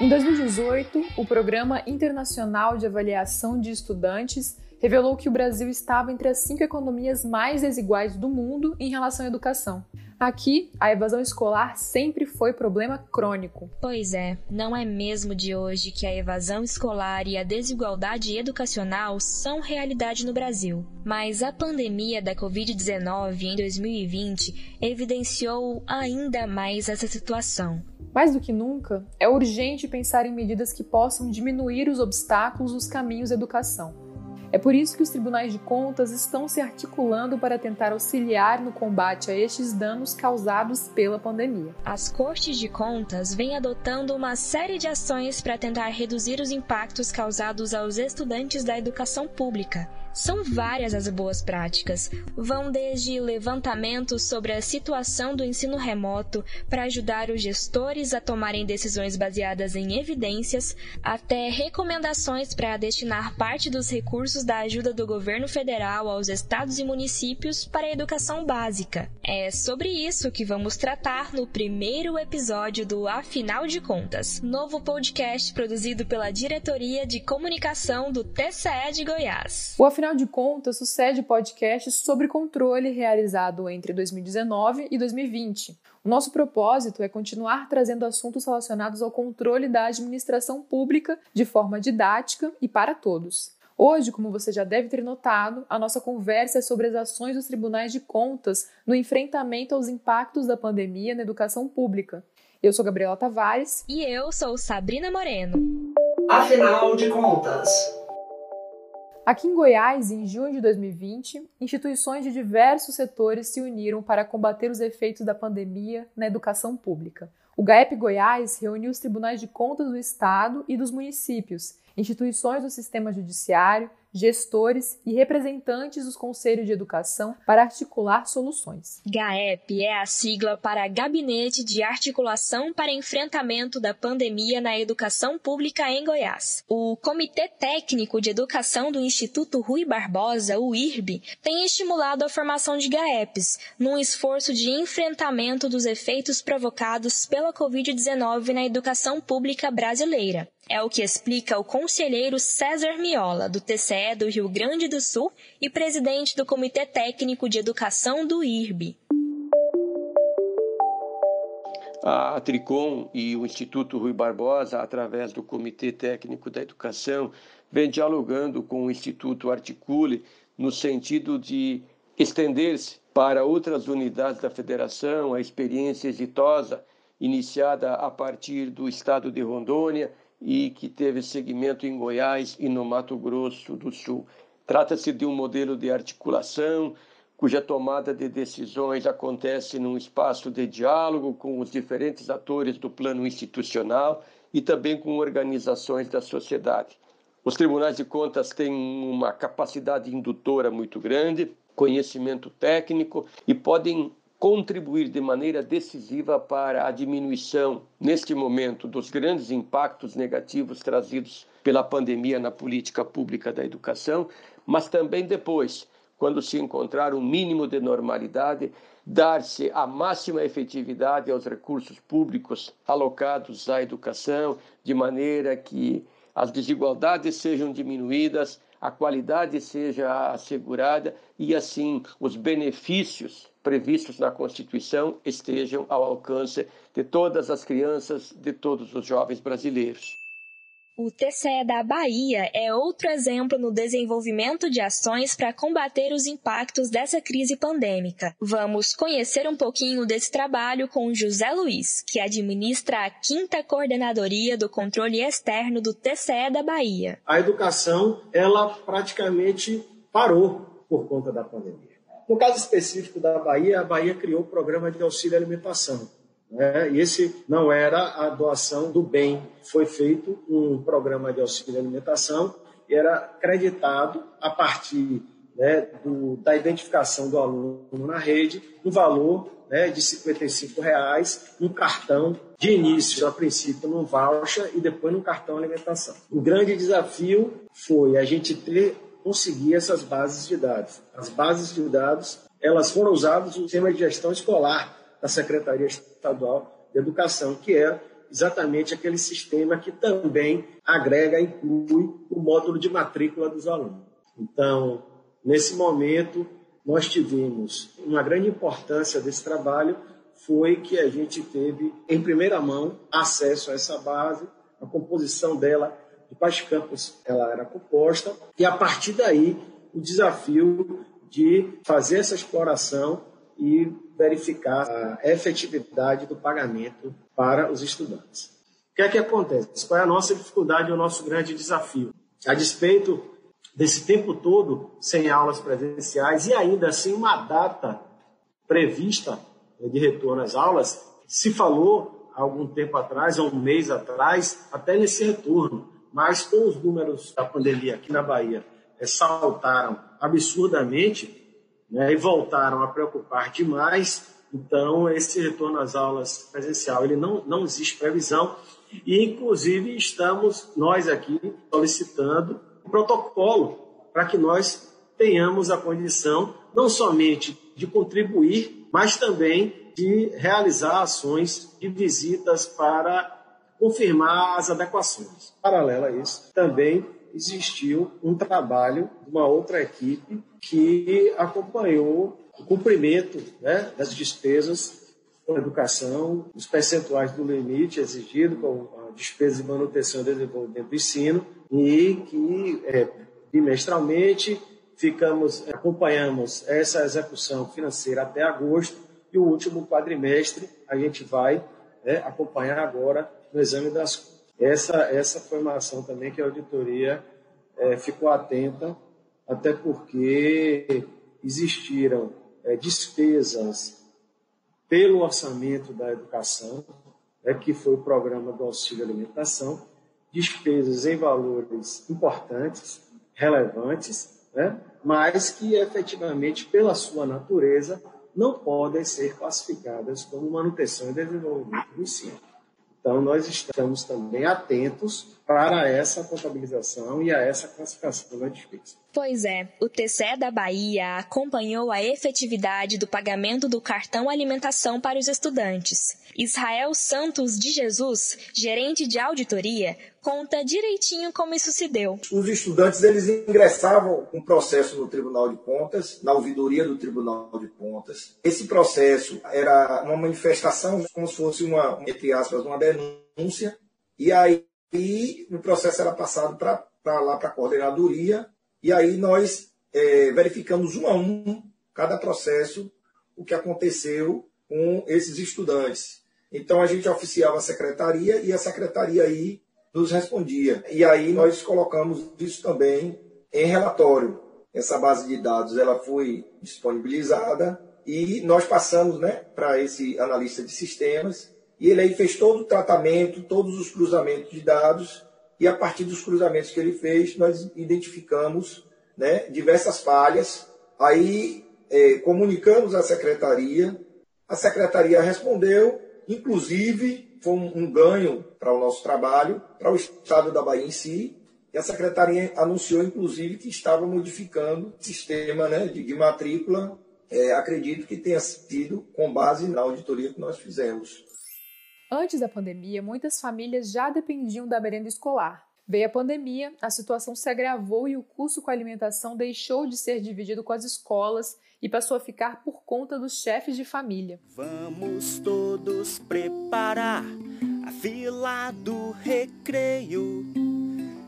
Em 2018, o Programa Internacional de Avaliação de Estudantes revelou que o Brasil estava entre as cinco economias mais desiguais do mundo em relação à educação. Aqui, a evasão escolar sempre foi problema crônico. Pois é, não é mesmo de hoje que a evasão escolar e a desigualdade educacional são realidade no Brasil. Mas a pandemia da Covid-19 em 2020 evidenciou ainda mais essa situação. Mais do que nunca, é urgente pensar em medidas que possam diminuir os obstáculos nos caminhos da educação. É por isso que os tribunais de contas estão se articulando para tentar auxiliar no combate a estes danos causados pela pandemia. As cortes de contas vêm adotando uma série de ações para tentar reduzir os impactos causados aos estudantes da educação pública são várias as boas práticas. Vão desde levantamentos sobre a situação do ensino remoto para ajudar os gestores a tomarem decisões baseadas em evidências, até recomendações para destinar parte dos recursos da ajuda do governo federal aos estados e municípios para a educação básica. É sobre isso que vamos tratar no primeiro episódio do Afinal de Contas, novo podcast produzido pela Diretoria de Comunicação do TCE de Goiás. O Afinal de Contas sucede podcast sobre controle realizado entre 2019 e 2020. O nosso propósito é continuar trazendo assuntos relacionados ao controle da administração pública de forma didática e para todos. Hoje, como você já deve ter notado, a nossa conversa é sobre as ações dos tribunais de contas no enfrentamento aos impactos da pandemia na educação pública. Eu sou Gabriela Tavares. E eu sou Sabrina Moreno. Afinal de contas. Aqui em Goiás, em junho de 2020, instituições de diversos setores se uniram para combater os efeitos da pandemia na educação pública. O GAEP Goiás reuniu os tribunais de contas do Estado e dos municípios, instituições do sistema judiciário, gestores e representantes dos conselhos de educação para articular soluções. GAEP é a sigla para Gabinete de Articulação para Enfrentamento da Pandemia na Educação Pública em Goiás. O Comitê Técnico de Educação do Instituto Rui Barbosa, o IRB, tem estimulado a formação de GAEPs, num esforço de enfrentamento dos efeitos provocados pela Covid-19 na educação pública brasileira. É o que explica o conselheiro César Miola, do TCE do Rio Grande do Sul e presidente do Comitê Técnico de Educação do IRB. A Tricom e o Instituto Rui Barbosa, através do Comitê Técnico da Educação, vem dialogando com o Instituto Articule no sentido de estender-se para outras unidades da federação a experiência exitosa iniciada a partir do estado de Rondônia e que teve seguimento em Goiás e no Mato Grosso do Sul. Trata-se de um modelo de articulação cuja tomada de decisões acontece num espaço de diálogo com os diferentes atores do plano institucional e também com organizações da sociedade. Os tribunais de contas têm uma capacidade indutora muito grande, conhecimento técnico e podem contribuir de maneira decisiva para a diminuição, neste momento, dos grandes impactos negativos trazidos pela pandemia na política pública da educação, mas também depois, quando se encontrar um mínimo de normalidade, dar-se a máxima efetividade aos recursos públicos alocados à educação, de maneira que as desigualdades sejam diminuídas, a qualidade seja assegurada e, assim, os benefícios previstos na Constituição estejam ao alcance de todas as crianças, de todos os jovens brasileiros. O TCE da Bahia é outro exemplo no desenvolvimento de ações para combater os impactos dessa crise pandêmica. Vamos conhecer um pouquinho desse trabalho com José Luiz, que administra a quinta coordenadoria do controle externo do TCE da Bahia. A educação, ela praticamente parou por conta da pandemia. No caso específico da Bahia, a Bahia criou o programa de auxílio alimentação. Né? E esse não era a doação do bem. Foi feito um programa de auxílio alimentação e era creditado a partir né, do, da identificação do aluno na rede, um valor né, de 55 reais, um cartão de início, a princípio, num voucher e depois num cartão alimentação. O grande desafio foi a gente ter conseguir essas bases de dados. As bases de dados elas foram usadas no sistema de gestão escolar da Secretaria Estadual de Educação, que é exatamente aquele sistema que também agrega, inclui o módulo de matrícula dos alunos. Então, nesse momento, nós tivemos uma grande importância desse trabalho foi que a gente teve em primeira mão acesso a essa base, a composição dela de quais campos ela era composta e a partir daí o desafio de fazer essa exploração e verificar a efetividade do pagamento para os estudantes. O que é que acontece? Qual é a nossa dificuldade, o nosso grande desafio? A despeito desse tempo todo sem aulas presenciais e ainda assim uma data prevista de retorno às aulas, se falou há algum tempo atrás, há um mês atrás, até nesse retorno. Mas com os números da pandemia aqui na Bahia saltaram absurdamente né, e voltaram a preocupar demais. Então, esse retorno às aulas presencial, ele não, não existe previsão. E, inclusive, estamos, nós aqui, solicitando um protocolo para que nós tenhamos a condição não somente de contribuir, mas também de realizar ações de visitas para confirmar as adequações. Paralelo a isso, também existiu um trabalho de uma outra equipe que acompanhou o cumprimento né, das despesas com a educação, os percentuais do limite exigido com a despesa de manutenção e desenvolvimento do ensino e que é, bimestralmente ficamos acompanhamos essa execução financeira até agosto e o último quadrimestre a gente vai né, acompanhar agora no exame das contas. Essa, essa foi uma ação também que a auditoria é, ficou atenta, até porque existiram é, despesas pelo orçamento da educação, é, que foi o programa do auxílio alimentação, despesas em valores importantes, relevantes, né, mas que efetivamente, pela sua natureza, não podem ser classificadas como manutenção e desenvolvimento do ensino. Então, nós estamos também atentos para essa contabilização e a essa classificação da despesa. Pois é, o TCE da Bahia acompanhou a efetividade do pagamento do cartão alimentação para os estudantes. Israel Santos de Jesus, gerente de auditoria, conta direitinho como isso se deu. Os estudantes eles ingressavam um processo no Tribunal de Contas, na ouvidoria do Tribunal de Contas. Esse processo era uma manifestação, como se fosse uma, entre aspas, uma denúncia, e aí o processo era passado para lá para a coordenadoria e aí nós é, verificamos um a um, cada processo, o que aconteceu com esses estudantes. Então a gente oficiava a secretaria e a secretaria aí nos respondia. E aí nós colocamos isso também em relatório. Essa base de dados ela foi disponibilizada e nós passamos né, para esse analista de sistemas e ele aí fez todo o tratamento, todos os cruzamentos de dados e a partir dos cruzamentos que ele fez, nós identificamos né, diversas falhas. Aí é, comunicamos à secretaria, a secretaria respondeu, inclusive foi um, ganho para o nosso trabalho, para o Estado da Bahia em si, e a secretaria anunciou, inclusive, que estava modificando o sistema né, de, de matrícula. É, acredito que tenha sido com base na auditoria que nós fizemos. Antes da pandemia, muitas famílias já dependiam da merenda escolar. Veio a pandemia, a situação se agravou e o custo com a alimentação deixou de ser dividido com as escolas e passou a ficar por conta dos chefes de família. Vamos todos preparar a fila do recreio.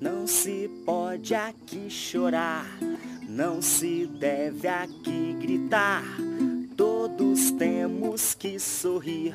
Não se pode aqui chorar, não se deve aqui gritar. Todos temos que sorrir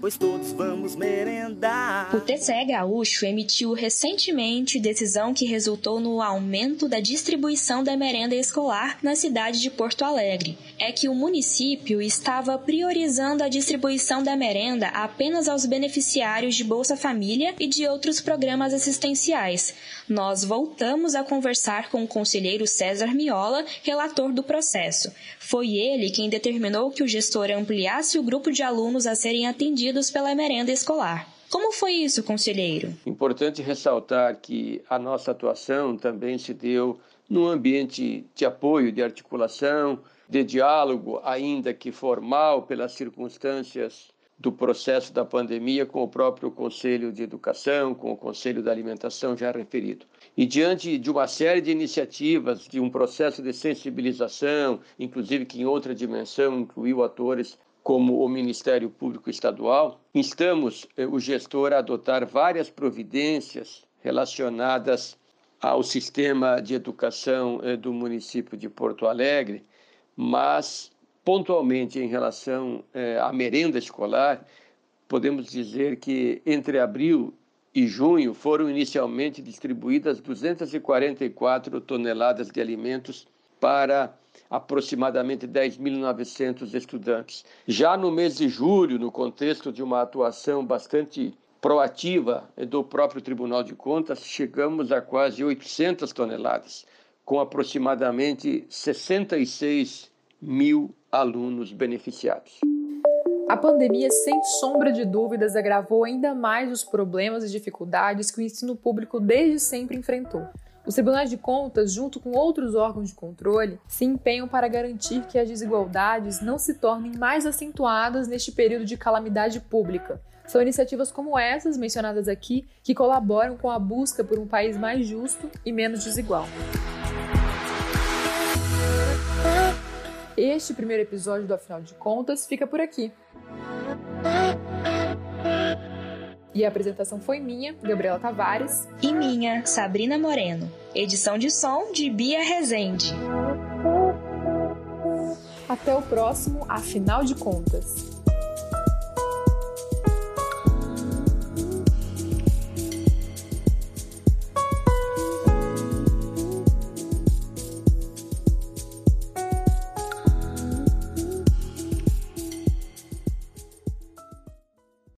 pois todos vamos merendar. O TCE Gaúcho emitiu recentemente decisão que resultou no aumento da distribuição da merenda escolar na cidade de Porto Alegre. É que o município estava priorizando a distribuição da merenda apenas aos beneficiários de Bolsa Família e de outros programas assistenciais. Nós voltamos a conversar com o conselheiro César Miola, relator do processo. Foi ele quem determinou que o gestor ampliasse o grupo de alunos a serem atendidos pela merenda escolar. Como foi isso, conselheiro? Importante ressaltar que a nossa atuação também se deu num ambiente de apoio, de articulação, de diálogo, ainda que formal, pelas circunstâncias do processo da pandemia com o próprio Conselho de Educação, com o Conselho da Alimentação já referido. E diante de uma série de iniciativas, de um processo de sensibilização, inclusive que em outra dimensão incluiu atores como o Ministério Público Estadual, instamos eh, o gestor a adotar várias providências relacionadas ao sistema de educação eh, do município de Porto Alegre, mas pontualmente em relação eh, à merenda escolar, podemos dizer que entre abril e junho foram inicialmente distribuídas 244 toneladas de alimentos para aproximadamente 10.900 estudantes. Já no mês de julho, no contexto de uma atuação bastante proativa do próprio Tribunal de Contas, chegamos a quase 800 toneladas, com aproximadamente 66 mil alunos beneficiados. A pandemia, sem sombra de dúvidas, agravou ainda mais os problemas e dificuldades que o ensino público desde sempre enfrentou. Os tribunais de contas, junto com outros órgãos de controle, se empenham para garantir que as desigualdades não se tornem mais acentuadas neste período de calamidade pública. São iniciativas como essas mencionadas aqui que colaboram com a busca por um país mais justo e menos desigual. Este primeiro episódio do Afinal de Contas fica por aqui. E a apresentação foi minha, Gabriela Tavares. E minha, Sabrina Moreno. Edição de som de Bia Rezende. Até o próximo Afinal de Contas.